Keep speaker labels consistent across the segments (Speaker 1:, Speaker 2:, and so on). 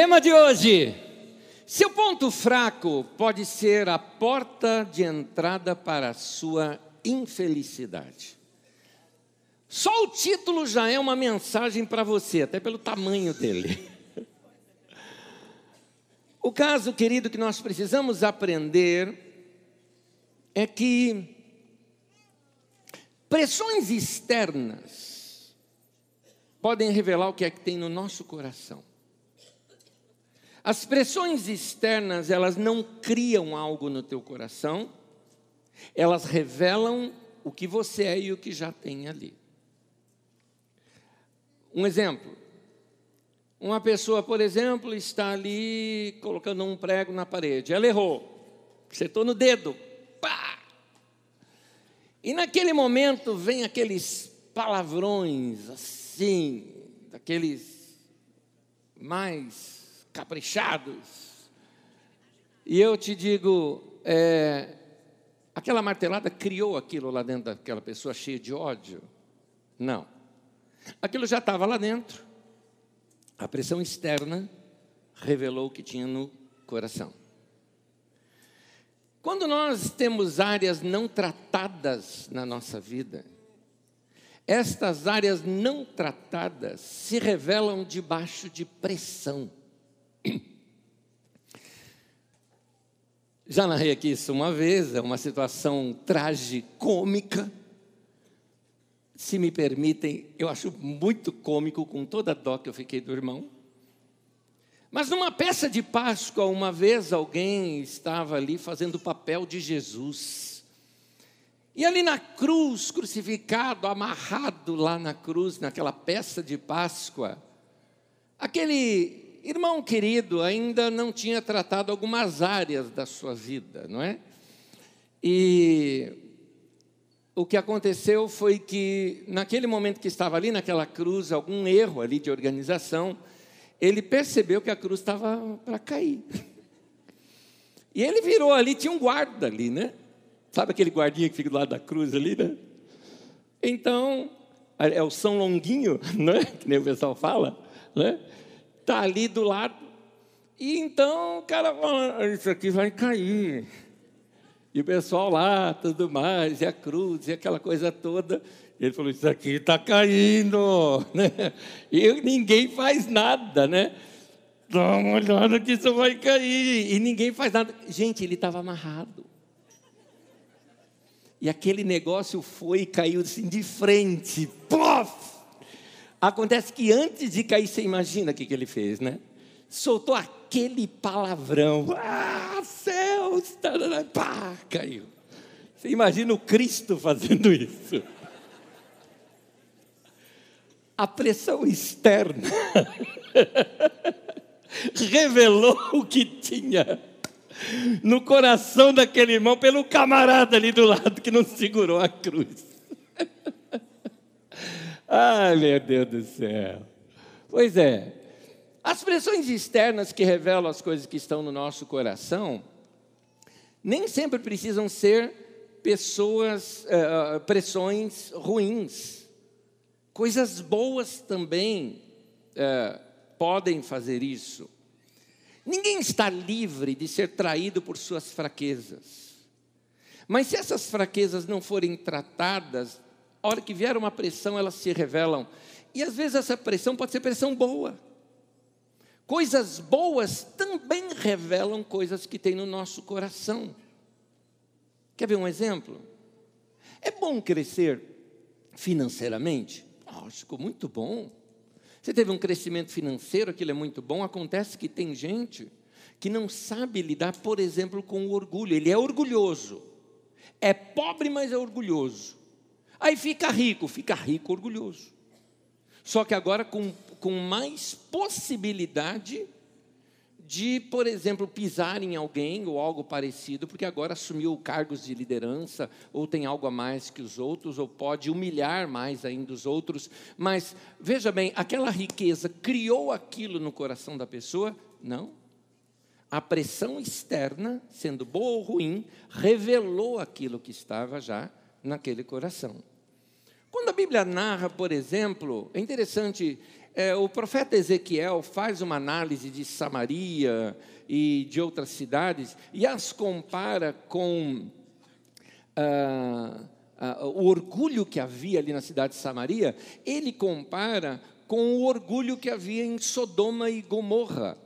Speaker 1: Tema de hoje: seu ponto fraco pode ser a porta de entrada para a sua infelicidade. Só o título já é uma mensagem para você, até pelo tamanho dele. O caso, querido, que nós precisamos aprender é que pressões externas podem revelar o que é que tem no nosso coração. As pressões externas, elas não criam algo no teu coração, elas revelam o que você é e o que já tem ali. Um exemplo. Uma pessoa, por exemplo, está ali colocando um prego na parede. Ela errou. Acertou no dedo. Pá! E naquele momento vem aqueles palavrões assim, daqueles mais caprichados. E eu te digo, é, aquela martelada criou aquilo lá dentro daquela pessoa cheia de ódio? Não. Aquilo já estava lá dentro. A pressão externa revelou o que tinha no coração. Quando nós temos áreas não tratadas na nossa vida, estas áreas não tratadas se revelam debaixo de pressão. Já narrei aqui isso uma vez, é uma situação tragicômica se me permitem, eu acho muito cômico, com toda a dó que eu fiquei do irmão. Mas numa peça de Páscoa, uma vez alguém estava ali fazendo o papel de Jesus. E ali na cruz, crucificado, amarrado lá na cruz, naquela peça de Páscoa, aquele irmão querido ainda não tinha tratado algumas áreas da sua vida, não é? E o que aconteceu foi que, naquele momento que estava ali naquela cruz, algum erro ali de organização, ele percebeu que a cruz estava para cair. E ele virou ali, tinha um guarda ali, né? Sabe aquele guardinha que fica do lado da cruz ali, né? Então, é o São Longuinho, né? Que nem o pessoal fala, né? Está ali do lado. E então o cara fala, isso aqui vai cair. E o pessoal lá, tudo mais, e a cruz, e aquela coisa toda. Ele falou: Isso aqui está caindo. Né? E ninguém faz nada, né? Dá uma olhada que isso vai cair. E ninguém faz nada. Gente, ele estava amarrado. E aquele negócio foi e caiu assim de frente. Pof! Acontece que antes de cair, você imagina o que, que ele fez, né? Soltou aquele palavrão. Ah, céus! Pá, caiu. Você imagina o Cristo fazendo isso. A pressão externa revelou o que tinha no coração daquele irmão pelo camarada ali do lado que não segurou a cruz. Ai, meu Deus do céu. Pois é, as pressões externas que revelam as coisas que estão no nosso coração, nem sempre precisam ser pessoas, uh, pressões ruins. Coisas boas também uh, podem fazer isso. Ninguém está livre de ser traído por suas fraquezas. Mas se essas fraquezas não forem tratadas, a hora que vier uma pressão, elas se revelam. E às vezes essa pressão pode ser pressão boa. Coisas boas também revelam coisas que tem no nosso coração. Quer ver um exemplo? É bom crescer financeiramente? Lógico, muito bom. Você teve um crescimento financeiro, aquilo é muito bom. Acontece que tem gente que não sabe lidar, por exemplo, com o orgulho. Ele é orgulhoso. É pobre, mas é orgulhoso. Aí fica rico, fica rico, orgulhoso. Só que agora com com mais possibilidade de, por exemplo, pisar em alguém ou algo parecido, porque agora assumiu cargos de liderança, ou tem algo a mais que os outros, ou pode humilhar mais ainda os outros. Mas, veja bem, aquela riqueza criou aquilo no coração da pessoa? Não. A pressão externa, sendo boa ou ruim, revelou aquilo que estava já naquele coração. Quando a Bíblia narra, por exemplo, é interessante, é, o profeta Ezequiel faz uma análise de Samaria e de outras cidades e as compara com ah, ah, o orgulho que havia ali na cidade de Samaria. Ele compara com o orgulho que havia em Sodoma e Gomorra.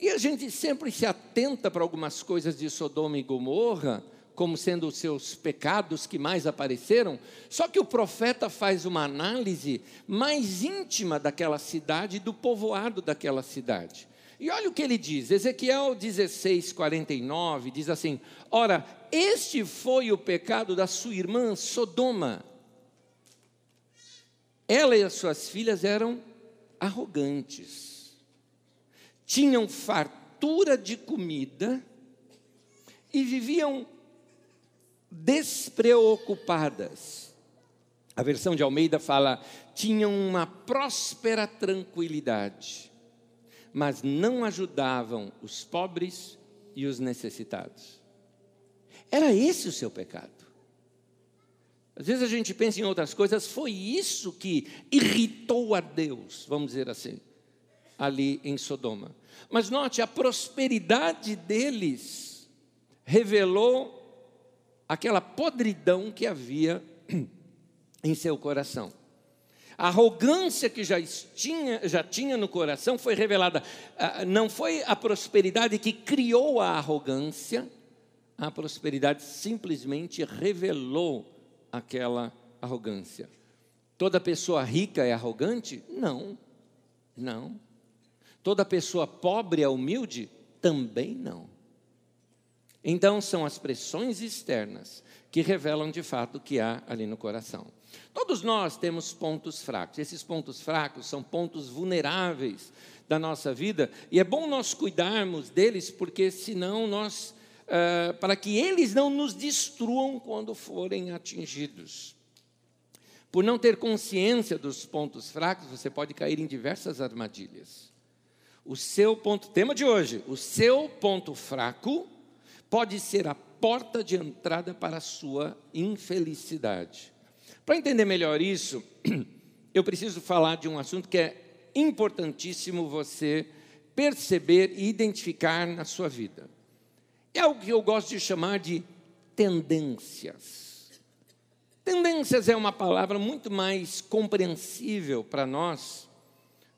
Speaker 1: E a gente sempre se atenta para algumas coisas de Sodoma e Gomorra, como sendo os seus pecados que mais apareceram, só que o profeta faz uma análise mais íntima daquela cidade, do povoado daquela cidade. E olha o que ele diz, Ezequiel 16, 49, diz assim: Ora, este foi o pecado da sua irmã Sodoma. Ela e as suas filhas eram arrogantes, tinham fartura de comida e viviam despreocupadas. A versão de Almeida fala: tinham uma próspera tranquilidade, mas não ajudavam os pobres e os necessitados. Era esse o seu pecado. Às vezes a gente pensa em outras coisas, foi isso que irritou a Deus, vamos dizer assim, ali em Sodoma. Mas note, a prosperidade deles revelou aquela podridão que havia em seu coração. A arrogância que já tinha, já tinha no coração foi revelada. Ah, não foi a prosperidade que criou a arrogância, a prosperidade simplesmente revelou aquela arrogância. Toda pessoa rica é arrogante? Não, não. Toda pessoa pobre é humilde? Também não. Então, são as pressões externas que revelam de fato o que há ali no coração. Todos nós temos pontos fracos. Esses pontos fracos são pontos vulneráveis da nossa vida e é bom nós cuidarmos deles, porque senão nós, uh, para que eles não nos destruam quando forem atingidos. Por não ter consciência dos pontos fracos, você pode cair em diversas armadilhas. O seu ponto, tema de hoje, o seu ponto fraco pode ser a porta de entrada para a sua infelicidade. Para entender melhor isso, eu preciso falar de um assunto que é importantíssimo você perceber e identificar na sua vida. É algo que eu gosto de chamar de tendências. Tendências é uma palavra muito mais compreensível para nós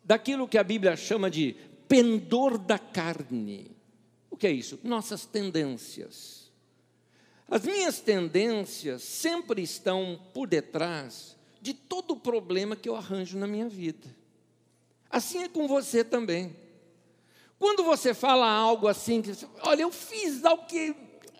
Speaker 1: daquilo que a Bíblia chama de pendor da carne. O que é isso? Nossas tendências. As minhas tendências sempre estão por detrás de todo o problema que eu arranjo na minha vida. Assim é com você também. Quando você fala algo assim, que, olha, eu fiz algo que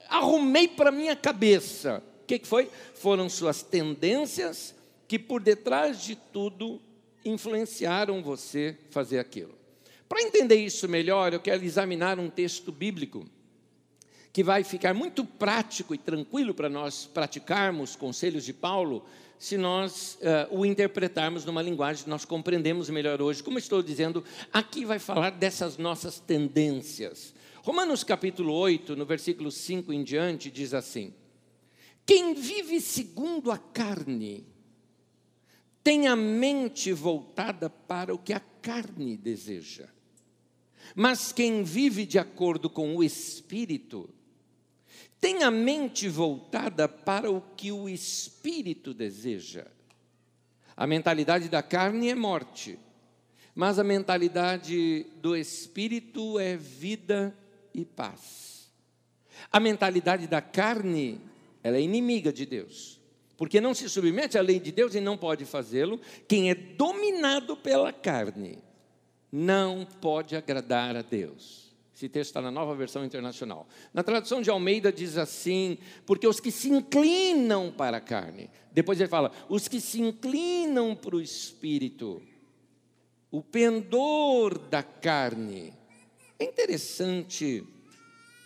Speaker 1: arrumei para minha cabeça. O que, que foi? Foram suas tendências que por detrás de tudo influenciaram você fazer aquilo. Para entender isso melhor, eu quero examinar um texto bíblico que vai ficar muito prático e tranquilo para nós praticarmos conselhos de Paulo, se nós uh, o interpretarmos numa linguagem que nós compreendemos melhor hoje. Como estou dizendo, aqui vai falar dessas nossas tendências. Romanos capítulo 8, no versículo 5 em diante, diz assim: Quem vive segundo a carne, tem a mente voltada para o que a carne deseja. Mas quem vive de acordo com o Espírito, tem a mente voltada para o que o Espírito deseja. A mentalidade da carne é morte, mas a mentalidade do Espírito é vida e paz. A mentalidade da carne, ela é inimiga de Deus, porque não se submete à lei de Deus e não pode fazê-lo. Quem é dominado pela carne não pode agradar a Deus. Esse texto está na nova versão internacional. Na tradução de Almeida diz assim: porque os que se inclinam para a carne. Depois ele fala: os que se inclinam para o espírito. O pendor da carne. É interessante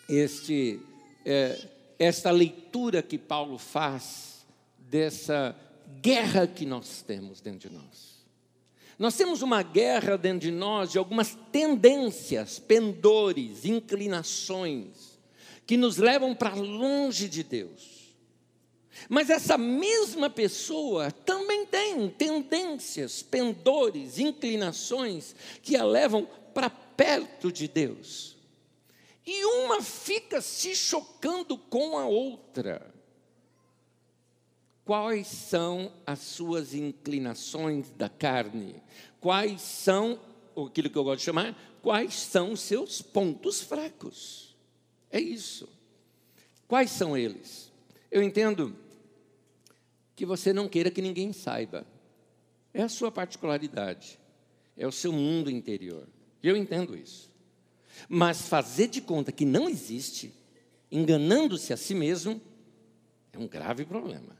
Speaker 1: este, é, esta leitura que Paulo faz dessa guerra que nós temos dentro de nós. Nós temos uma guerra dentro de nós de algumas tendências, pendores, inclinações, que nos levam para longe de Deus. Mas essa mesma pessoa também tem tendências, pendores, inclinações que a levam para perto de Deus. E uma fica se chocando com a outra. Quais são as suas inclinações da carne? Quais são, aquilo que eu gosto de chamar, quais são os seus pontos fracos? É isso. Quais são eles? Eu entendo que você não queira que ninguém saiba. É a sua particularidade. É o seu mundo interior. Eu entendo isso. Mas fazer de conta que não existe, enganando-se a si mesmo, é um grave problema.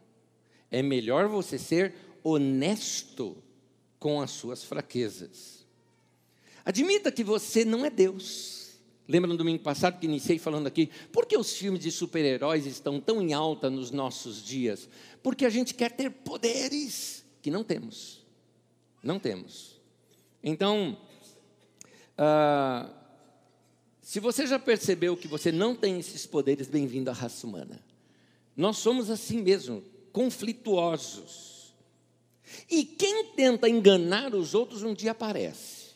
Speaker 1: É melhor você ser honesto com as suas fraquezas. Admita que você não é Deus. Lembra no domingo passado que iniciei falando aqui, por que os filmes de super-heróis estão tão em alta nos nossos dias? Porque a gente quer ter poderes que não temos. Não temos. Então, ah, se você já percebeu que você não tem esses poderes, bem-vindo à raça humana. Nós somos assim mesmo, conflituosos. E quem tenta enganar os outros um dia aparece.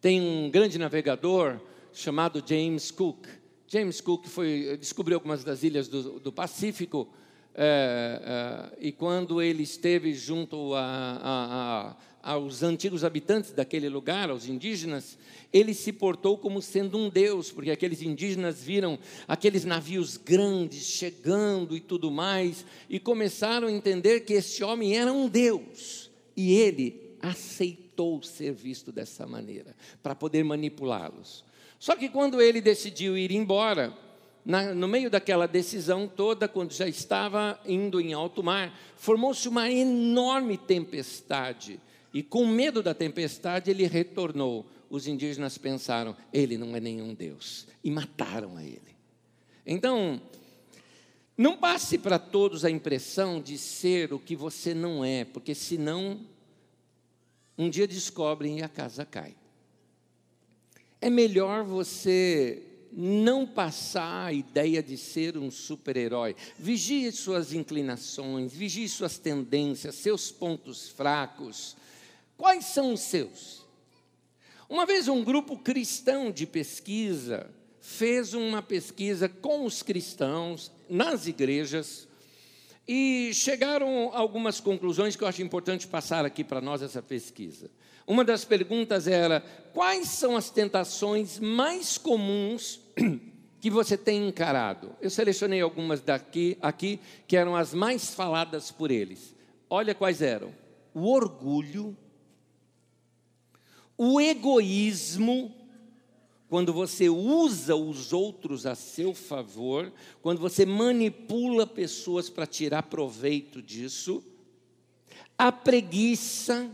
Speaker 1: Tem um grande navegador chamado James Cook. James Cook foi, descobriu algumas das ilhas do, do Pacífico é, é, e quando ele esteve junto a, a, a aos antigos habitantes daquele lugar, aos indígenas, ele se portou como sendo um deus, porque aqueles indígenas viram aqueles navios grandes chegando e tudo mais, e começaram a entender que esse homem era um deus, e ele aceitou ser visto dessa maneira, para poder manipulá-los. Só que quando ele decidiu ir embora, na, no meio daquela decisão toda, quando já estava indo em alto mar, formou-se uma enorme tempestade e com medo da tempestade, ele retornou. Os indígenas pensaram: ele não é nenhum Deus. E mataram a ele. Então, não passe para todos a impressão de ser o que você não é, porque senão, um dia descobrem e a casa cai. É melhor você não passar a ideia de ser um super-herói. Vigie suas inclinações, vigie suas tendências, seus pontos fracos. Quais são os seus? Uma vez um grupo cristão de pesquisa fez uma pesquisa com os cristãos nas igrejas e chegaram a algumas conclusões que eu acho importante passar aqui para nós essa pesquisa. Uma das perguntas era: quais são as tentações mais comuns que você tem encarado? Eu selecionei algumas daqui aqui que eram as mais faladas por eles. Olha quais eram: o orgulho, o egoísmo, quando você usa os outros a seu favor, quando você manipula pessoas para tirar proveito disso, a preguiça,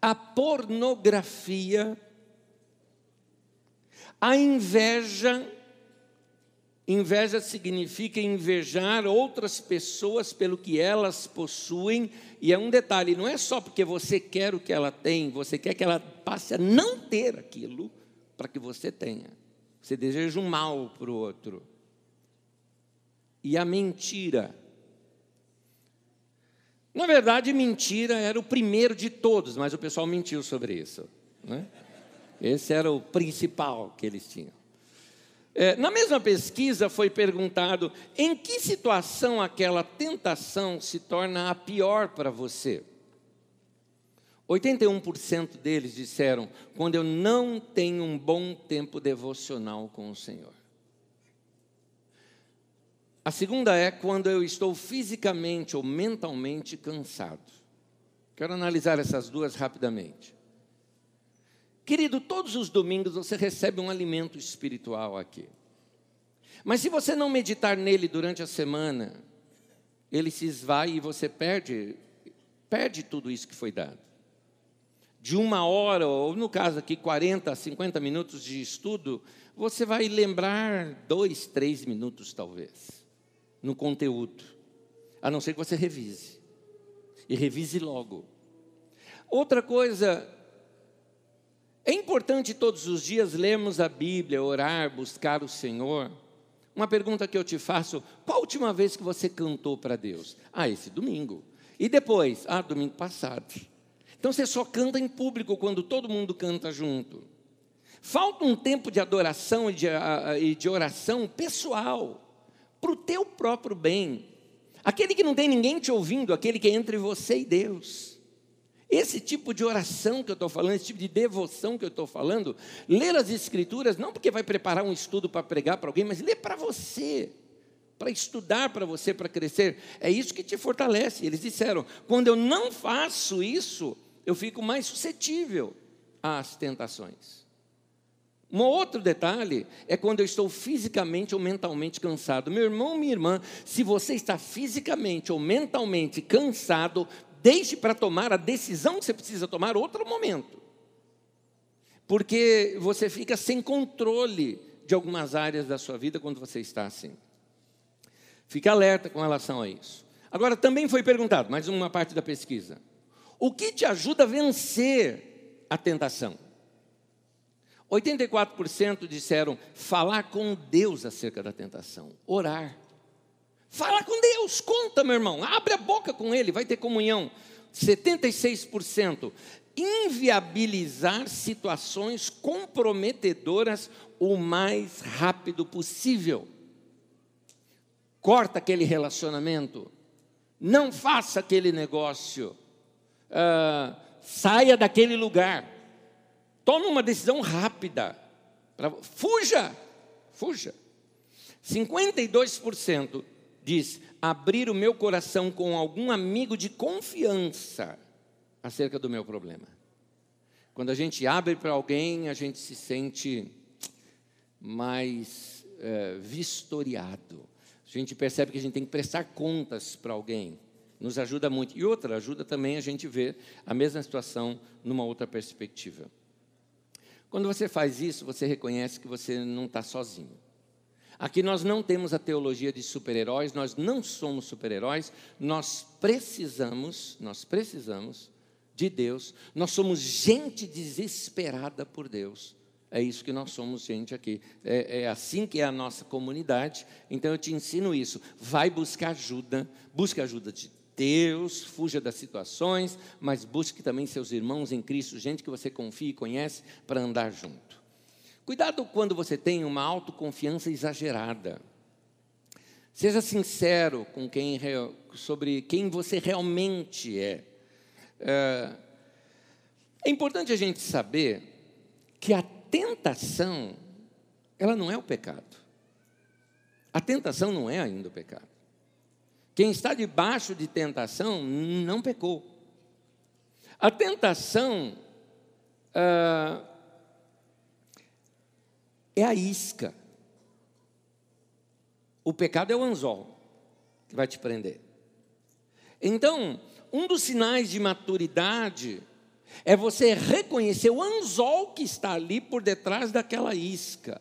Speaker 1: a pornografia, a inveja, Inveja significa invejar outras pessoas pelo que elas possuem, e é um detalhe: não é só porque você quer o que ela tem, você quer que ela passe a não ter aquilo para que você tenha. Você deseja um mal para o outro. E a mentira. Na verdade, mentira era o primeiro de todos, mas o pessoal mentiu sobre isso. Né? Esse era o principal que eles tinham. É, na mesma pesquisa foi perguntado em que situação aquela tentação se torna a pior para você. 81% deles disseram quando eu não tenho um bom tempo devocional com o Senhor. A segunda é quando eu estou fisicamente ou mentalmente cansado. Quero analisar essas duas rapidamente. Querido, todos os domingos você recebe um alimento espiritual aqui. Mas se você não meditar nele durante a semana, ele se esvai e você perde, perde tudo isso que foi dado. De uma hora, ou no caso aqui, 40, 50 minutos de estudo, você vai lembrar dois, três minutos talvez, no conteúdo. A não ser que você revise. E revise logo. Outra coisa é importante todos os dias lermos a Bíblia, orar, buscar o Senhor, Uma pergunta que eu te faço: qual a última vez que você cantou para Deus? Ah, esse domingo. E depois? Ah, domingo passado. Então você só canta em público quando todo mundo canta junto. Falta um tempo de adoração e de, e de oração pessoal, para o teu próprio bem. Aquele que não tem ninguém te ouvindo, aquele que é entre você e Deus. Esse tipo de oração que eu estou falando, esse tipo de devoção que eu estou falando, ler as Escrituras, não porque vai preparar um estudo para pregar para alguém, mas ler para você, para estudar para você, para crescer. É isso que te fortalece. Eles disseram: quando eu não faço isso, eu fico mais suscetível às tentações. Um outro detalhe é quando eu estou fisicamente ou mentalmente cansado. Meu irmão, minha irmã, se você está fisicamente ou mentalmente cansado, Deixe para tomar a decisão que você precisa tomar outro momento. Porque você fica sem controle de algumas áreas da sua vida quando você está assim. Fique alerta com relação a isso. Agora, também foi perguntado, mais uma parte da pesquisa: o que te ajuda a vencer a tentação? 84% disseram falar com Deus acerca da tentação, orar. Fala com Deus, conta, meu irmão, abre a boca com Ele, vai ter comunhão. 76%. Inviabilizar situações comprometedoras o mais rápido possível. Corta aquele relacionamento, não faça aquele negócio, uh, saia daquele lugar, tome uma decisão rápida, pra, fuja, fuja. 52% diz: abrir o meu coração com algum amigo de confiança acerca do meu problema. Quando a gente abre para alguém, a gente se sente mais é, vistoriado. A gente percebe que a gente tem que prestar contas para alguém. Nos ajuda muito. E outra, ajuda também a gente ver a mesma situação numa outra perspectiva. Quando você faz isso, você reconhece que você não está sozinho. Aqui nós não temos a teologia de super-heróis, nós não somos super-heróis, nós precisamos, nós precisamos de Deus, nós somos gente desesperada por Deus. É isso que nós somos, gente, aqui. É, é, assim que é a nossa comunidade. Então eu te ensino isso. Vai buscar ajuda, busque ajuda de Deus, fuja das situações, mas busque também seus irmãos em Cristo, gente que você confia e conhece, para andar junto. Cuidado quando você tem uma autoconfiança exagerada. Seja sincero com quem sobre quem você realmente é. é. É importante a gente saber que a tentação, ela não é o pecado. A tentação não é ainda o pecado. Quem está debaixo de tentação não pecou. A tentação uh, é a isca. O pecado é o anzol que vai te prender. Então, um dos sinais de maturidade é você reconhecer o anzol que está ali por detrás daquela isca.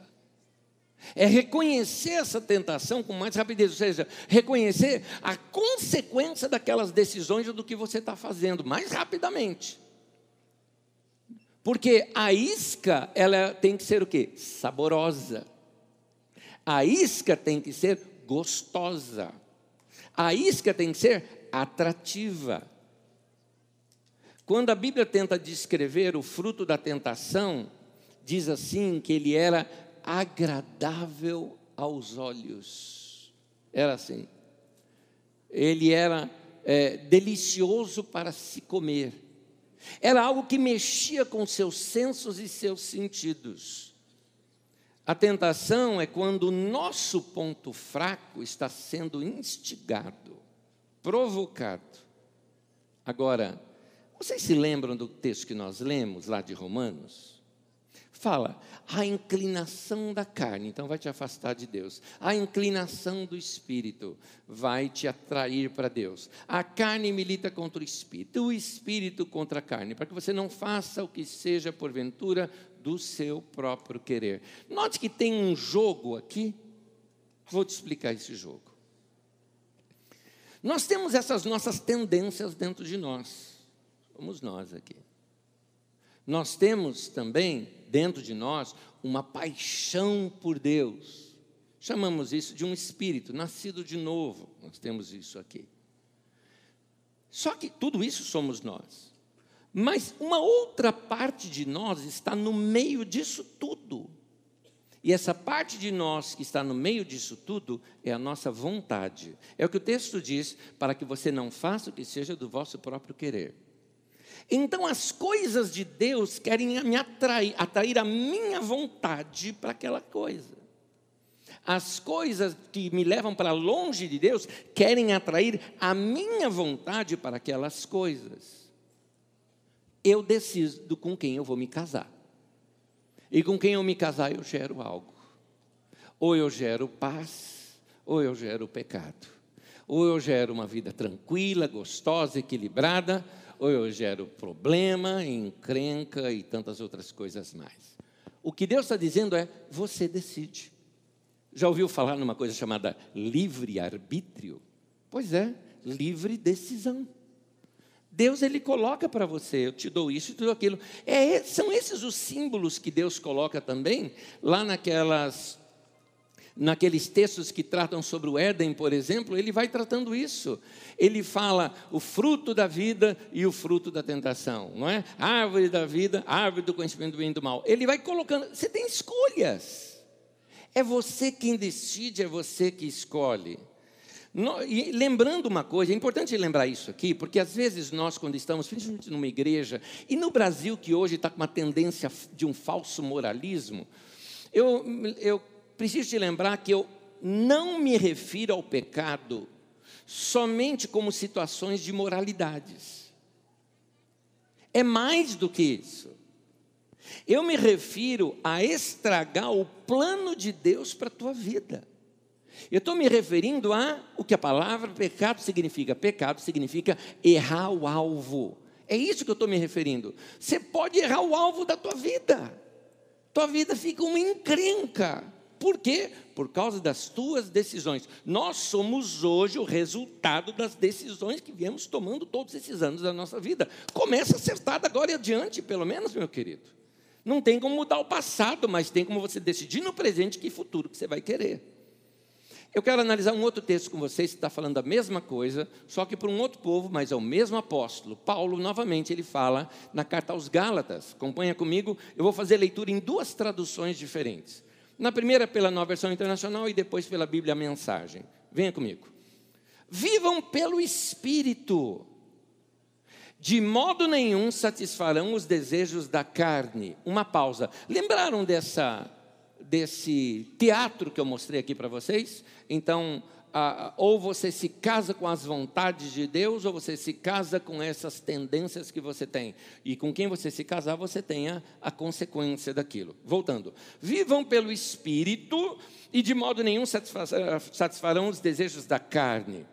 Speaker 1: É reconhecer essa tentação com mais rapidez, ou seja, reconhecer a consequência daquelas decisões do que você está fazendo mais rapidamente. Porque a isca, ela tem que ser o quê? Saborosa. A isca tem que ser gostosa. A isca tem que ser atrativa. Quando a Bíblia tenta descrever o fruto da tentação, diz assim que ele era agradável aos olhos. Era assim. Ele era é, delicioso para se comer. Era algo que mexia com seus sensos e seus sentidos. A tentação é quando o nosso ponto fraco está sendo instigado, provocado. Agora, vocês se lembram do texto que nós lemos lá de Romanos? Fala a inclinação da carne, então vai te afastar de Deus. A inclinação do espírito vai te atrair para Deus. A carne milita contra o espírito, o espírito contra a carne, para que você não faça o que seja porventura do seu próprio querer. Note que tem um jogo aqui. Vou te explicar esse jogo. Nós temos essas nossas tendências dentro de nós. Somos nós aqui. Nós temos também dentro de nós uma paixão por Deus. Chamamos isso de um espírito, nascido de novo. Nós temos isso aqui. Só que tudo isso somos nós. Mas uma outra parte de nós está no meio disso tudo. E essa parte de nós que está no meio disso tudo é a nossa vontade. É o que o texto diz, para que você não faça o que seja do vosso próprio querer. Então as coisas de Deus querem me atrair, atrair a minha vontade para aquela coisa. As coisas que me levam para longe de Deus querem atrair a minha vontade para aquelas coisas. Eu decido com quem eu vou me casar. E com quem eu me casar, eu gero algo. Ou eu gero paz, ou eu gero pecado. Ou eu gero uma vida tranquila, gostosa, equilibrada, ou eu gero problema, encrenca e tantas outras coisas mais. O que Deus está dizendo é: você decide. Já ouviu falar numa coisa chamada livre-arbítrio? Pois é, livre decisão. Deus ele coloca para você, eu te dou isso e tudo aquilo. É, são esses os símbolos que Deus coloca também lá naquelas naqueles textos que tratam sobre o Éden, por exemplo, ele vai tratando isso. Ele fala o fruto da vida e o fruto da tentação, não é? Árvore da vida, árvore do conhecimento do bem e do mal. Ele vai colocando, você tem escolhas. É você quem decide, é você que escolhe. e lembrando uma coisa, é importante lembrar isso aqui, porque às vezes nós, quando estamos, principalmente numa igreja, e no Brasil, que hoje está com uma tendência de um falso moralismo, eu, eu preciso te lembrar que eu não me refiro ao pecado somente como situações de moralidades. É mais do que isso. Eu me refiro a estragar o plano de Deus para a tua vida. Eu estou me referindo a o que a palavra pecado significa. Pecado significa errar o alvo. É isso que eu estou me referindo. Você pode errar o alvo da tua vida. Tua vida fica uma encrenca. Por quê? Por causa das tuas decisões. Nós somos hoje o resultado das decisões que viemos tomando todos esses anos da nossa vida. Começa acertada agora e adiante, pelo menos, meu querido. Não tem como mudar o passado, mas tem como você decidir no presente que futuro que você vai querer. Eu quero analisar um outro texto com vocês que está falando a mesma coisa, só que para um outro povo, mas é o mesmo apóstolo. Paulo, novamente, ele fala na carta aos Gálatas. Acompanha comigo, eu vou fazer leitura em duas traduções diferentes. Na primeira pela nova versão internacional e depois pela Bíblia Mensagem. Venha comigo. Vivam pelo Espírito. De modo nenhum satisfarão os desejos da carne. Uma pausa. Lembraram dessa desse teatro que eu mostrei aqui para vocês? Então, ah, ou você se casa com as vontades de Deus, ou você se casa com essas tendências que você tem. E com quem você se casar, você tenha a consequência daquilo. Voltando. Vivam pelo Espírito e de modo nenhum satisfarão os desejos da carne.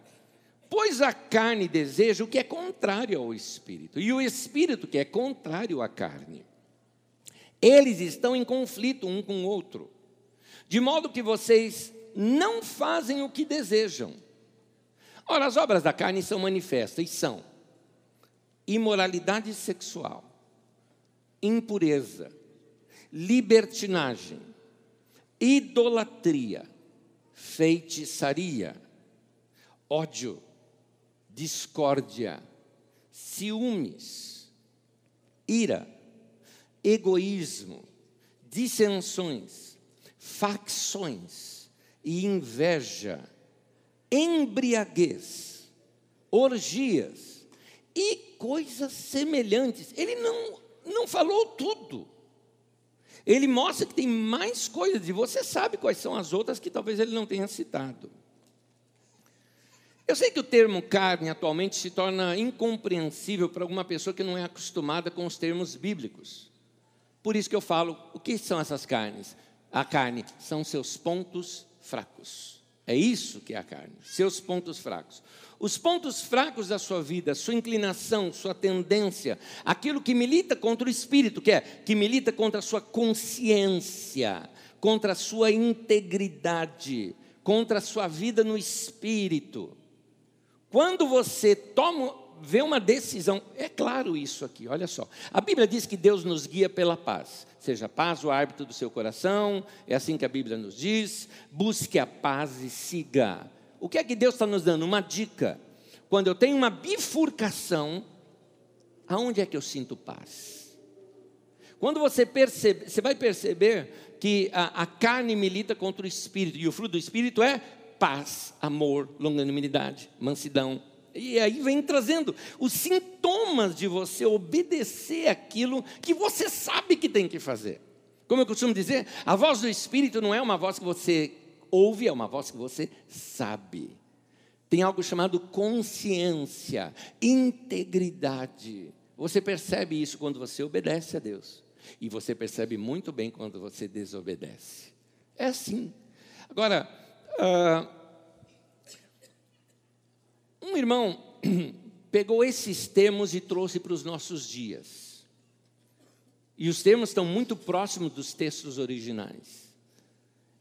Speaker 1: Pois a carne deseja o que é contrário ao Espírito, e o Espírito que é contrário à carne. Eles estão em conflito um com o outro, de modo que vocês não fazem o que desejam. Ora, as obras da carne são manifestas e são imoralidade sexual, impureza, libertinagem, idolatria, feitiçaria, ódio, discórdia, ciúmes, ira, egoísmo, dissensões, facções, e inveja, embriaguez, orgias e coisas semelhantes. Ele não, não falou tudo. Ele mostra que tem mais coisas, e você sabe quais são as outras que talvez ele não tenha citado. Eu sei que o termo carne atualmente se torna incompreensível para alguma pessoa que não é acostumada com os termos bíblicos. Por isso que eu falo, o que são essas carnes? A carne são seus pontos fracos. É isso que é a carne, seus pontos fracos. Os pontos fracos da sua vida, sua inclinação, sua tendência, aquilo que milita contra o espírito, que é que milita contra a sua consciência, contra a sua integridade, contra a sua vida no espírito. Quando você toma vê uma decisão. É claro isso aqui, olha só. A Bíblia diz que Deus nos guia pela paz. Seja paz o árbitro do seu coração, é assim que a Bíblia nos diz. Busque a paz e siga. O que é que Deus está nos dando? Uma dica. Quando eu tenho uma bifurcação, aonde é que eu sinto paz? Quando você percebe, você vai perceber que a, a carne milita contra o espírito, e o fruto do espírito é paz, amor, longanimidade, mansidão. E aí vem trazendo os sintomas de você obedecer aquilo que você sabe que tem que fazer. Como eu costumo dizer, a voz do Espírito não é uma voz que você ouve, é uma voz que você sabe. Tem algo chamado consciência, integridade. Você percebe isso quando você obedece a Deus. E você percebe muito bem quando você desobedece. É assim. Agora, uh, um irmão pegou esses termos e trouxe para os nossos dias. E os termos estão muito próximos dos textos originais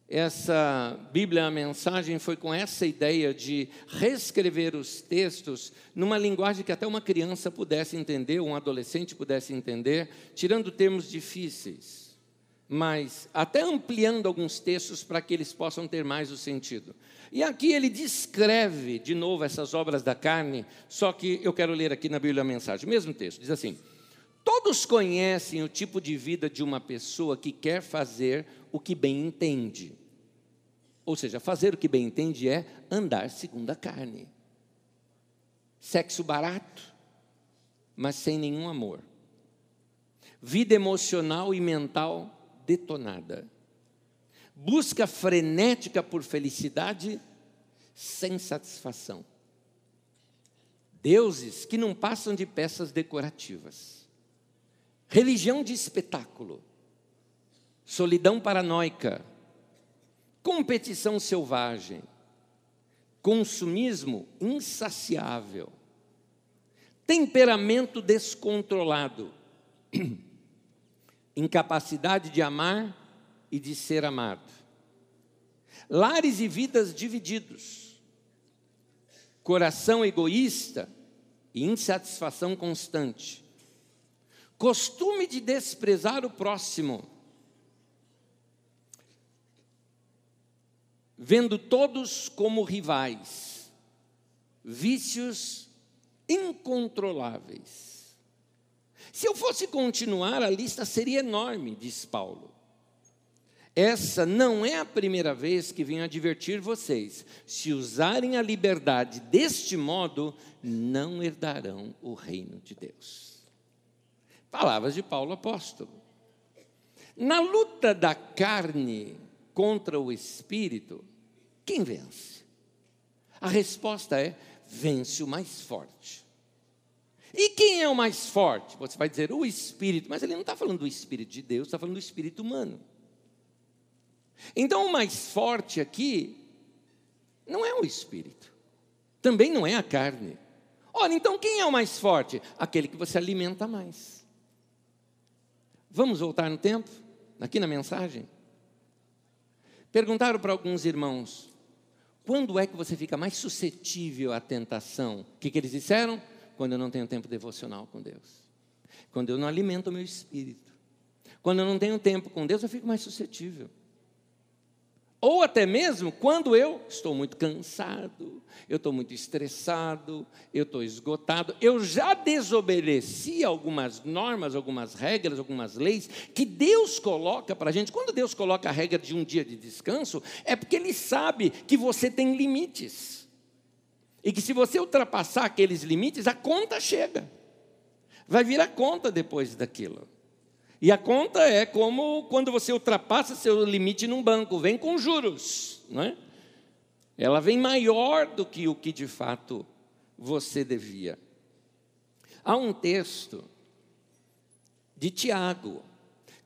Speaker 1: essa Bíblia, a mensagem foi com essa ideia de reescrever os textos numa linguagem que até uma criança pudesse entender, um adolescente pudesse entender, tirando termos difíceis, mas até ampliando alguns textos para que eles possam ter mais o sentido. E aqui ele descreve de novo essas obras da carne, só que eu quero ler aqui na Bíblia a mensagem, mesmo texto, diz assim: Todos conhecem o tipo de vida de uma pessoa que quer fazer o que bem entende. Ou seja, fazer o que bem entende é andar segundo a carne. Sexo barato, mas sem nenhum amor. Vida emocional e mental detonada. Busca frenética por felicidade sem satisfação. Deuses que não passam de peças decorativas. Religião de espetáculo, solidão paranoica, competição selvagem, consumismo insaciável, temperamento descontrolado, incapacidade de amar e de ser amado, lares e vidas divididos, coração egoísta e insatisfação constante, costume de desprezar o próximo, vendo todos como rivais, vícios incontroláveis. Se eu fosse continuar, a lista seria enorme, diz Paulo. Essa não é a primeira vez que venho advertir vocês. Se usarem a liberdade deste modo, não herdarão o reino de Deus. Palavras de Paulo apóstolo. Na luta da carne contra o espírito, quem vence? A resposta é: vence o mais forte. E quem é o mais forte? Você vai dizer o espírito, mas ele não está falando do espírito de Deus, está falando do espírito humano. Então, o mais forte aqui não é o espírito, também não é a carne. Olha, então quem é o mais forte? Aquele que você alimenta mais. Vamos voltar no tempo? Aqui na mensagem? Perguntaram para alguns irmãos: quando é que você fica mais suscetível à tentação? O que, que eles disseram? Quando eu não tenho tempo devocional com Deus. Quando eu não alimento o meu espírito. Quando eu não tenho tempo com Deus, eu fico mais suscetível. Ou até mesmo quando eu estou muito cansado, eu estou muito estressado, eu estou esgotado, eu já desobedeci algumas normas, algumas regras, algumas leis que Deus coloca para a gente. Quando Deus coloca a regra de um dia de descanso, é porque Ele sabe que você tem limites. E que se você ultrapassar aqueles limites, a conta chega. Vai vir a conta depois daquilo. E a conta é como quando você ultrapassa seu limite num banco, vem com juros, não é? Ela vem maior do que o que de fato você devia. Há um texto de Tiago.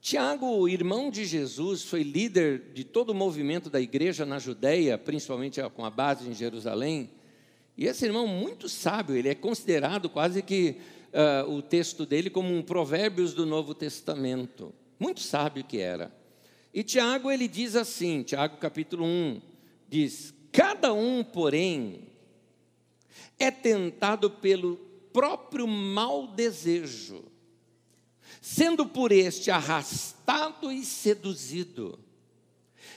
Speaker 1: Tiago, irmão de Jesus, foi líder de todo o movimento da igreja na Judéia, principalmente com a base em Jerusalém. E esse irmão muito sábio, ele é considerado quase que uh, o texto dele como um provérbios do Novo Testamento. Muito sábio que era. E Tiago ele diz assim, Tiago capítulo 1, diz: "Cada um, porém, é tentado pelo próprio mau desejo, sendo por este arrastado e seduzido.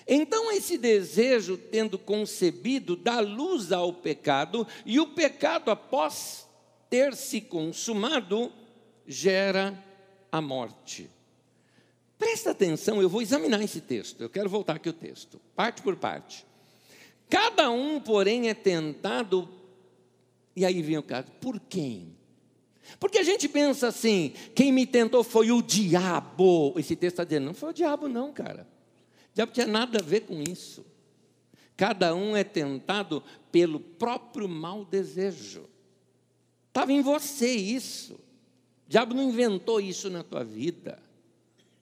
Speaker 1: Então, esse desejo, tendo concebido, dá luz ao pecado, e o pecado, após ter se consumado, gera a morte. Presta atenção, eu vou examinar esse texto, eu quero voltar aqui o texto, parte por parte. Cada um, porém, é tentado, e aí vem o caso, por quem? Porque a gente pensa assim, quem me tentou foi o diabo. Esse texto está dizendo, não foi o diabo, não, cara. Diabo tinha nada a ver com isso. Cada um é tentado pelo próprio mau desejo. Estava em você isso. O diabo não inventou isso na tua vida.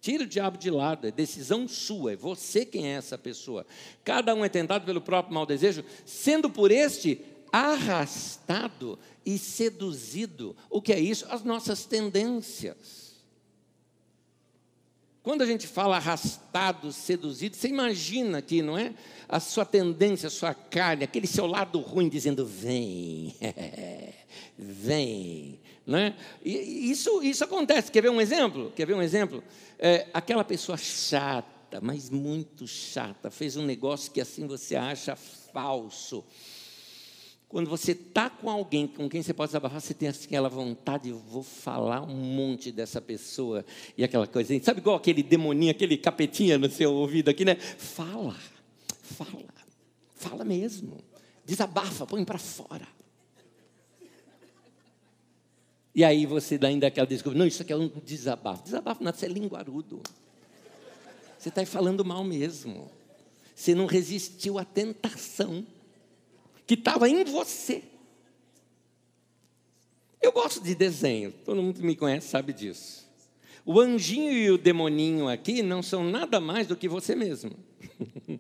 Speaker 1: Tira o diabo de lado, é decisão sua, é você quem é essa pessoa. Cada um é tentado pelo próprio mau desejo, sendo por este arrastado e seduzido. O que é isso? As nossas tendências. Quando a gente fala arrastado, seduzido, você imagina aqui, não é? A sua tendência, a sua carne, aquele seu lado ruim dizendo: vem, vem, né? E isso, isso acontece. Quer ver um exemplo? Quer ver um exemplo? É, aquela pessoa chata, mas muito chata, fez um negócio que assim você acha falso. Quando você está com alguém com quem você pode desabafar, você tem assim, aquela vontade, eu vou falar um monte dessa pessoa e aquela coisa. Sabe igual aquele demoninho, aquele capetinha no seu ouvido aqui, né? Fala, fala, fala mesmo. Desabafa, põe para fora. E aí você dá ainda aquela desculpa, não, isso aqui é um desabafo. Desabafo nada, você é linguarudo. Você está falando mal mesmo. Você não resistiu à tentação que estava em você. Eu gosto de desenho, todo mundo que me conhece sabe disso. O anjinho e o demoninho aqui não são nada mais do que você mesmo.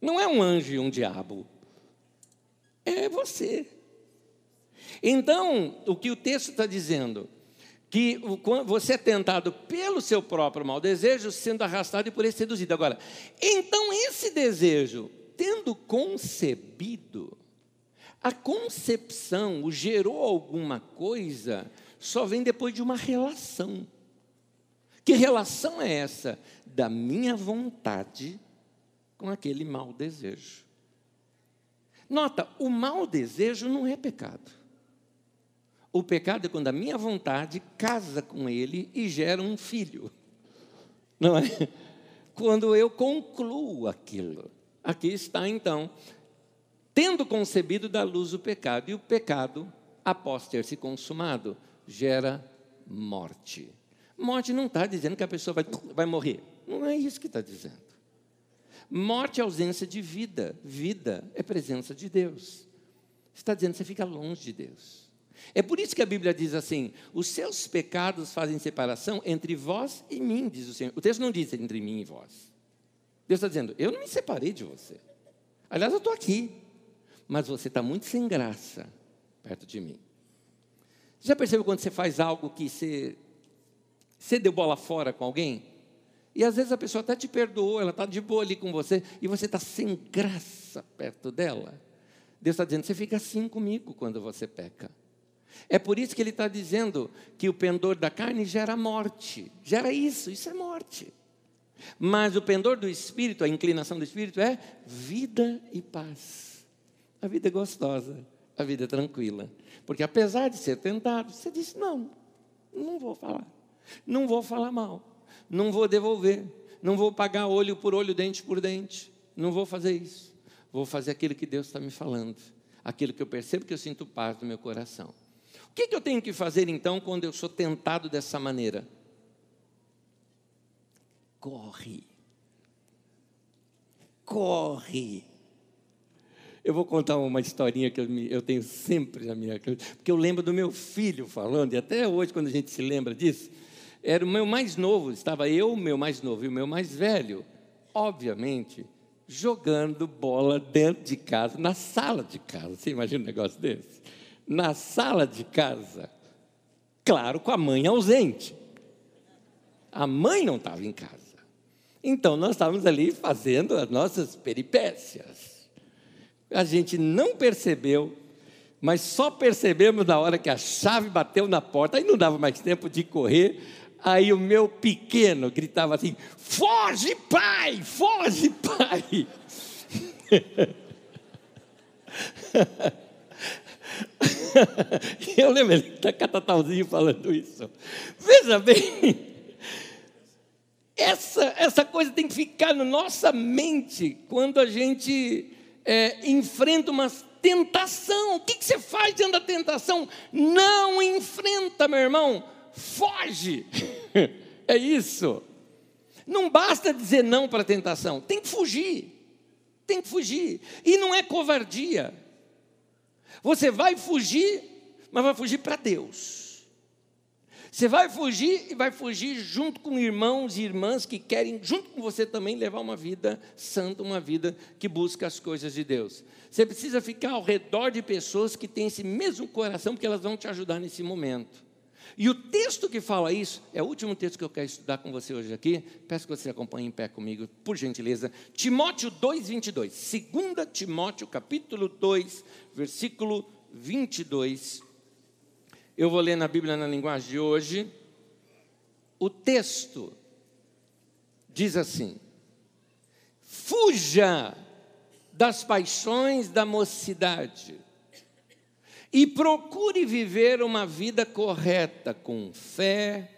Speaker 1: Não é um anjo e um diabo. É você. Então, o que o texto está dizendo? Que você é tentado pelo seu próprio mau desejo, sendo arrastado e por ele seduzido. Agora, então esse desejo, tendo concebido, a concepção, o gerou alguma coisa, só vem depois de uma relação. Que relação é essa? Da minha vontade com aquele mau desejo. Nota, o mau desejo não é pecado. O pecado é quando a minha vontade casa com ele e gera um filho. Não é? Quando eu concluo aquilo. Aqui está então, tendo concebido da luz o pecado, e o pecado, após ter se consumado, gera morte. Morte não está dizendo que a pessoa vai, vai morrer. Não é isso que está dizendo. Morte é ausência de vida. Vida é presença de Deus. Está dizendo que você fica longe de Deus. É por isso que a Bíblia diz assim: os seus pecados fazem separação entre vós e mim, diz o Senhor. O texto não diz entre mim e vós. Deus está dizendo: eu não me separei de você. Aliás, eu estou aqui, mas você está muito sem graça perto de mim. Já percebeu quando você faz algo que você, você deu bola fora com alguém? E às vezes a pessoa até te perdoou, ela está de boa ali com você, e você está sem graça perto dela. Deus está dizendo: você fica assim comigo quando você peca. É por isso que ele está dizendo que o pendor da carne gera morte. Gera isso, isso é morte. Mas o pendor do espírito, a inclinação do espírito é vida e paz. A vida é gostosa, a vida é tranquila. Porque apesar de ser tentado, você diz: não, não vou falar. Não vou falar mal. Não vou devolver. Não vou pagar olho por olho, dente por dente. Não vou fazer isso. Vou fazer aquilo que Deus está me falando. Aquilo que eu percebo que eu sinto paz no meu coração. O que, que eu tenho que fazer então quando eu sou tentado dessa maneira? Corre. Corre. Eu vou contar uma historinha que eu, tenho sempre na minha cabeça, porque eu lembro do meu filho falando, e até hoje, quando a gente se lembra disso, era o meu mais novo, estava eu, o meu mais novo, e o meu mais velho, obviamente, jogando bola dentro de casa, na sala de casa. Você imagina um negócio desse? na sala de casa. Claro, com a mãe ausente. A mãe não estava em casa. Então nós estávamos ali fazendo as nossas peripécias. A gente não percebeu, mas só percebemos na hora que a chave bateu na porta, aí não dava mais tempo de correr. Aí o meu pequeno gritava assim: Foge, pai! Foge, pai! Eu lembro ele da Catatalzinho falando isso. Veja bem, essa, essa coisa tem que ficar na nossa mente quando a gente é, enfrenta uma tentação. O que, que você faz diante da tentação? Não enfrenta, meu irmão, foge. É isso. Não basta dizer não para a tentação, tem que fugir. Tem que fugir. E não é covardia. Você vai fugir, mas vai fugir para Deus. Você vai fugir e vai fugir junto com irmãos e irmãs que querem, junto com você também, levar uma vida santa, uma vida que busca as coisas de Deus. Você precisa ficar ao redor de pessoas que têm esse mesmo coração, porque elas vão te ajudar nesse momento. E o texto que fala isso é o último texto que eu quero estudar com você hoje aqui. Peço que você acompanhe em pé comigo, por gentileza. Timóteo 2, 22. 2 Timóteo, capítulo 2, versículo 22. Eu vou ler na Bíblia na linguagem de hoje. O texto diz assim: Fuja das paixões da mocidade e procure viver uma vida correta com fé,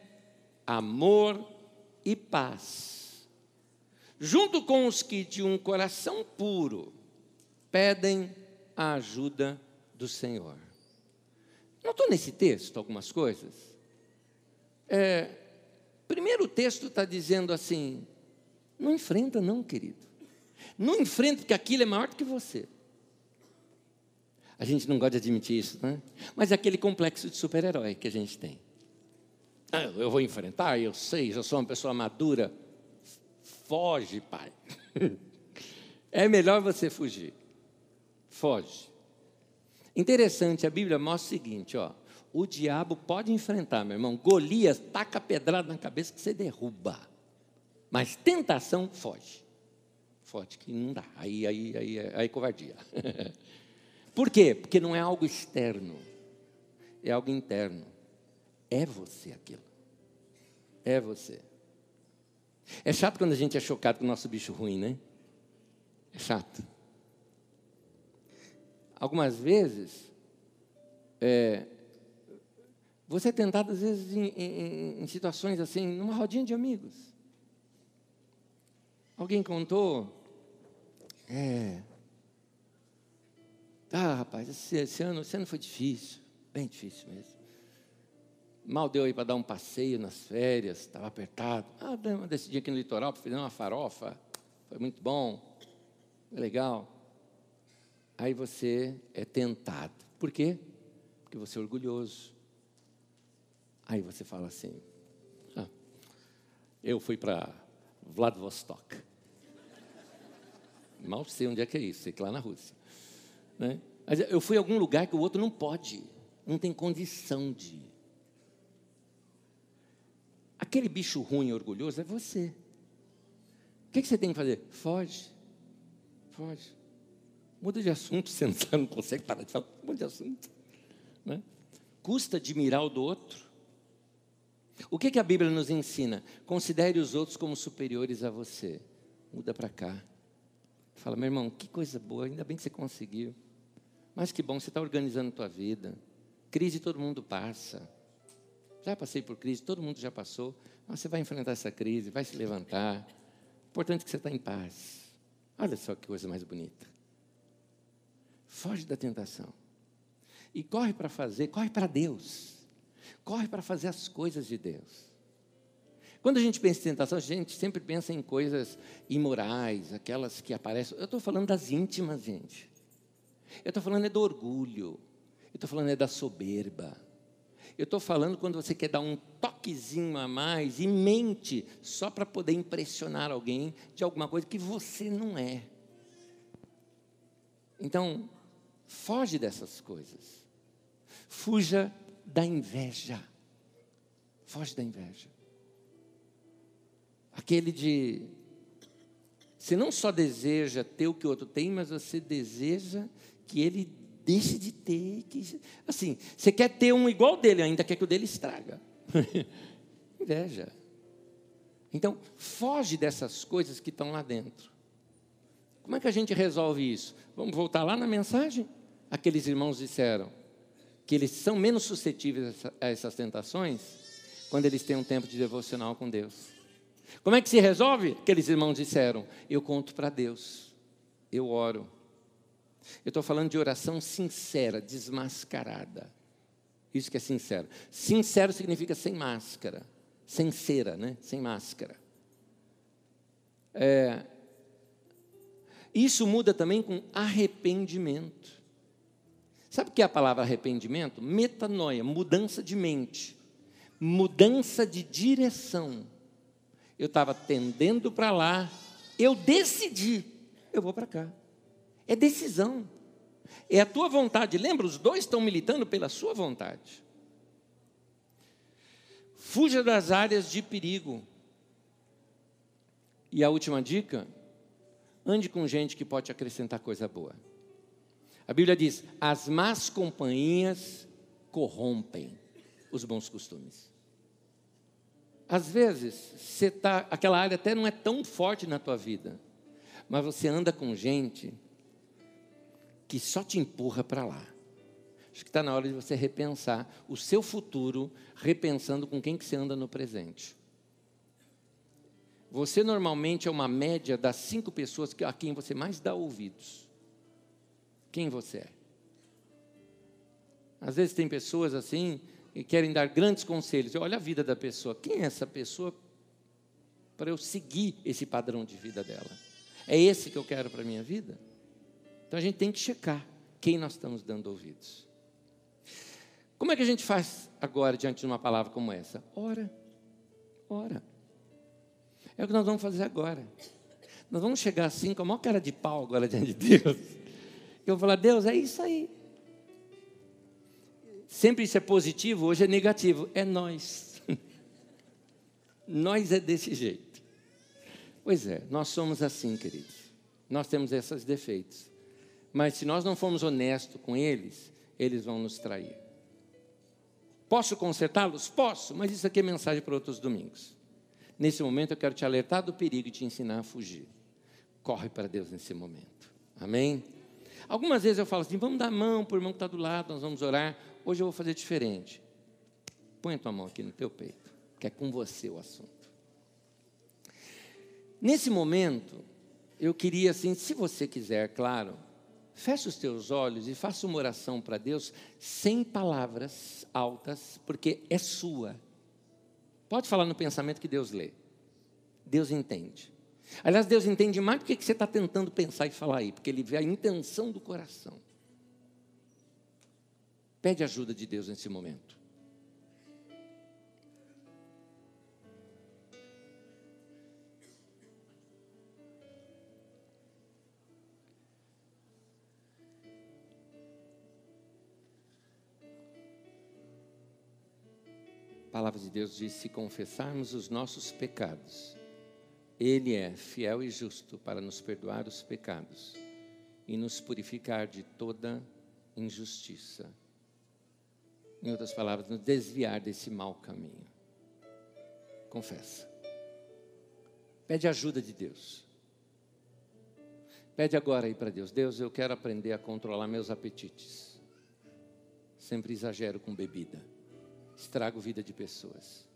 Speaker 1: amor e paz, junto com os que de um coração puro pedem a ajuda do Senhor. Notou nesse texto algumas coisas? É, primeiro o texto está dizendo assim: não enfrenta, não, querido. Não enfrenta, porque aquilo é maior do que você. A gente não gosta de admitir isso, né? Mas é aquele complexo de super-herói que a gente tem. Ah, eu vou enfrentar, eu sei, eu sou uma pessoa madura. Foge, pai. É melhor você fugir. Foge. Interessante, a Bíblia mostra o seguinte, ó. O diabo pode enfrentar, meu irmão. Golias taca pedrada na cabeça que você derruba. Mas tentação foge. Foge que não dá. Aí, aí, aí, aí covardia. Por quê? Porque não é algo externo. É algo interno. É você aquilo. É você. É chato quando a gente é chocado com o nosso bicho ruim, né? É chato. Algumas vezes, é, você é tentado, às vezes, em, em, em situações assim, numa rodinha de amigos. Alguém contou, é, ah, rapaz, esse, esse, ano, esse ano foi difícil, bem difícil mesmo. Mal deu aí para dar um passeio nas férias, estava apertado. Ah, decidi aqui no litoral para fazer uma farofa, foi muito bom, legal. Aí você é tentado. Por quê? Porque você é orgulhoso. Aí você fala assim: ah, eu fui para Vladivostok. Mal sei onde é que é isso, sei que lá na Rússia. Né? Mas eu fui a algum lugar que o outro não pode, não tem condição de ir. Aquele bicho ruim e orgulhoso é você. O que, que você tem que fazer? Foge. Foge. Muda de assunto, você não consegue parar de falar, muda de assunto. Né? Custa admirar o do outro. O que, que a Bíblia nos ensina? Considere os outros como superiores a você. Muda para cá. Fala, meu irmão, que coisa boa, ainda bem que você conseguiu. Mas que bom, você está organizando a tua vida. Crise todo mundo passa. Já passei por crise, todo mundo já passou. Mas você vai enfrentar essa crise, vai se levantar. Importante que você está em paz. Olha só que coisa mais bonita. Foge da tentação. E corre para fazer, corre para Deus. Corre para fazer as coisas de Deus. Quando a gente pensa em tentação, a gente sempre pensa em coisas imorais, aquelas que aparecem. Eu estou falando das íntimas, gente. Eu estou falando é do orgulho. Eu estou falando é da soberba. Eu estou falando quando você quer dar um toquezinho a mais e mente só para poder impressionar alguém de alguma coisa que você não é. Então, Foge dessas coisas. Fuja da inveja. Foge da inveja. Aquele de. Você não só deseja ter o que o outro tem, mas você deseja que ele Deixe de ter. Que, assim, você quer ter um igual dele, ainda quer que o dele estraga. Inveja. Então, foge dessas coisas que estão lá dentro. Como é que a gente resolve isso? Vamos voltar lá na mensagem? Aqueles irmãos disseram que eles são menos suscetíveis a essas tentações quando eles têm um tempo de devocional com Deus. Como é que se resolve? Aqueles irmãos disseram: Eu conto para Deus, eu oro. Eu estou falando de oração sincera, desmascarada. Isso que é sincero. Sincero significa sem máscara, sem cera, né? sem máscara. É, isso muda também com arrependimento. Sabe o que é a palavra arrependimento? Metanoia, mudança de mente, mudança de direção. Eu estava tendendo para lá, eu decidi, eu vou para cá. É decisão. É a tua vontade. Lembra, os dois estão militando pela sua vontade. Fuja das áreas de perigo. E a última dica: ande com gente que pode acrescentar coisa boa. A Bíblia diz: as más companhias corrompem os bons costumes. Às vezes, você tá, aquela área até não é tão forte na tua vida, mas você anda com gente que só te empurra para lá. Acho que está na hora de você repensar o seu futuro, repensando com quem que você anda no presente. Você normalmente é uma média das cinco pessoas a quem você mais dá ouvidos. Quem você é? Às vezes tem pessoas assim que querem dar grandes conselhos. Olha a vida da pessoa. Quem é essa pessoa para eu seguir esse padrão de vida dela? É esse que eu quero para a minha vida? Então a gente tem que checar quem nós estamos dando ouvidos. Como é que a gente faz agora diante de uma palavra como essa? Ora, ora. É o que nós vamos fazer agora. Nós vamos chegar assim com a maior cara de pau agora diante de Deus. Eu vou falar, Deus, é isso aí. Sempre isso é positivo, hoje é negativo. É nós. nós é desse jeito. Pois é, nós somos assim, queridos. Nós temos esses defeitos. Mas se nós não formos honestos com eles, eles vão nos trair. Posso consertá-los? Posso, mas isso aqui é mensagem para outros domingos. Nesse momento eu quero te alertar do perigo e te ensinar a fugir. Corre para Deus nesse momento. Amém? Algumas vezes eu falo assim: vamos dar a mão para o irmão que está do lado, nós vamos orar. Hoje eu vou fazer diferente. Põe a tua mão aqui no teu peito, que é com você o assunto. Nesse momento, eu queria assim, se você quiser, claro, feche os teus olhos e faça uma oração para Deus sem palavras altas, porque é sua. Pode falar no pensamento que Deus lê. Deus entende. Aliás, Deus entende mais do que você está tentando pensar e falar aí, porque Ele vê a intenção do coração. Pede ajuda de Deus nesse momento. A palavra de Deus diz: se confessarmos os nossos pecados, Ele é fiel e justo para nos perdoar os pecados e nos purificar de toda injustiça. Em outras palavras, nos desviar desse mau caminho. Confessa. Pede ajuda de Deus. Pede agora aí para Deus: Deus, eu quero aprender a controlar meus apetites. Sempre exagero com bebida estrago vida de pessoas.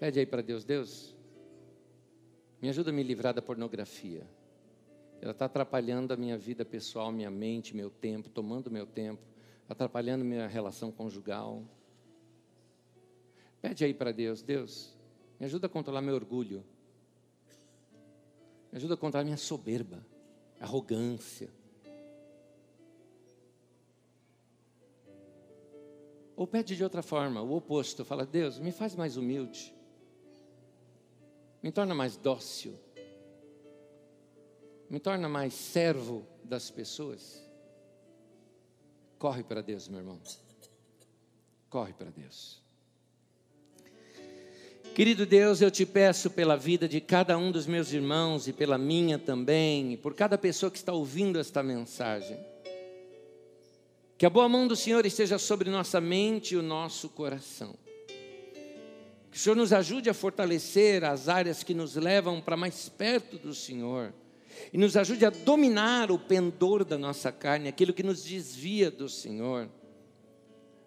Speaker 1: Pede aí para Deus, Deus, me ajuda a me livrar da pornografia. Ela está atrapalhando a minha vida pessoal, minha mente, meu tempo, tomando meu tempo, atrapalhando minha relação conjugal. Pede aí para Deus, Deus, me ajuda a controlar meu orgulho. Me ajuda a controlar minha soberba, arrogância. Ou pede de outra forma, o oposto. Fala, Deus, me faz mais humilde. Me torna mais dócil. Me torna mais servo das pessoas. Corre para Deus, meu irmão. Corre para Deus. Querido Deus, eu te peço pela vida de cada um dos meus irmãos e pela minha também, e por cada pessoa que está ouvindo esta mensagem Que a boa mão do Senhor esteja sobre nossa mente e o nosso coração. Que o Senhor nos ajude a fortalecer as áreas que nos levam para mais perto do Senhor. E nos ajude a dominar o pendor da nossa carne, aquilo que nos desvia do Senhor.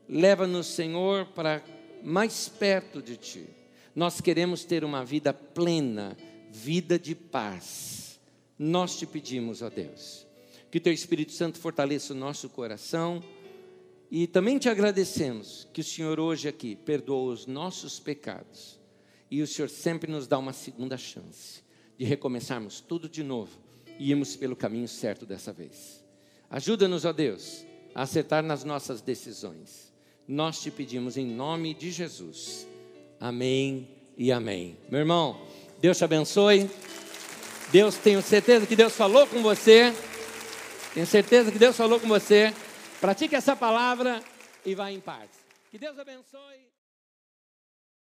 Speaker 1: Leva-nos, Senhor, para mais perto de Ti. Nós queremos ter uma vida plena, vida de paz. Nós te pedimos, ó Deus, que Teu Espírito Santo fortaleça o nosso coração e também te agradecemos que o Senhor hoje aqui perdoou os nossos pecados. E o Senhor sempre nos dá uma segunda chance de recomeçarmos tudo de novo e irmos pelo caminho certo dessa vez. Ajuda-nos, ó Deus, a acertar nas nossas decisões. Nós te pedimos em nome de Jesus. Amém e amém. Meu irmão, Deus te abençoe. Deus, tenho certeza que Deus falou com você. Tenho certeza que Deus falou com você. Pratique essa palavra e vá em paz. Que Deus abençoe.